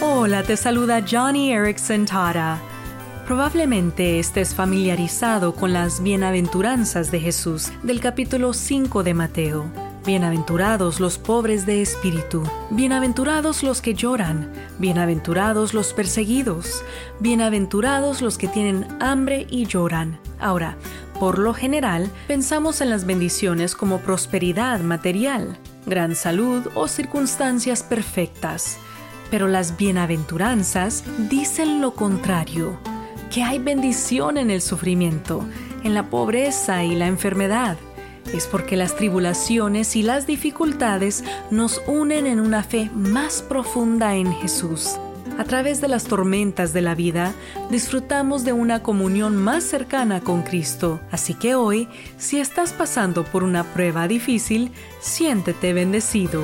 Hola, te saluda Johnny Erickson Tara. Probablemente estés familiarizado con las bienaventuranzas de Jesús del capítulo 5 de Mateo. Bienaventurados los pobres de espíritu, bienaventurados los que lloran, bienaventurados los perseguidos, bienaventurados los que tienen hambre y lloran. Ahora, por lo general, pensamos en las bendiciones como prosperidad material, gran salud o circunstancias perfectas. Pero las bienaventuranzas dicen lo contrario, que hay bendición en el sufrimiento, en la pobreza y la enfermedad. Es porque las tribulaciones y las dificultades nos unen en una fe más profunda en Jesús. A través de las tormentas de la vida, disfrutamos de una comunión más cercana con Cristo. Así que hoy, si estás pasando por una prueba difícil, siéntete bendecido.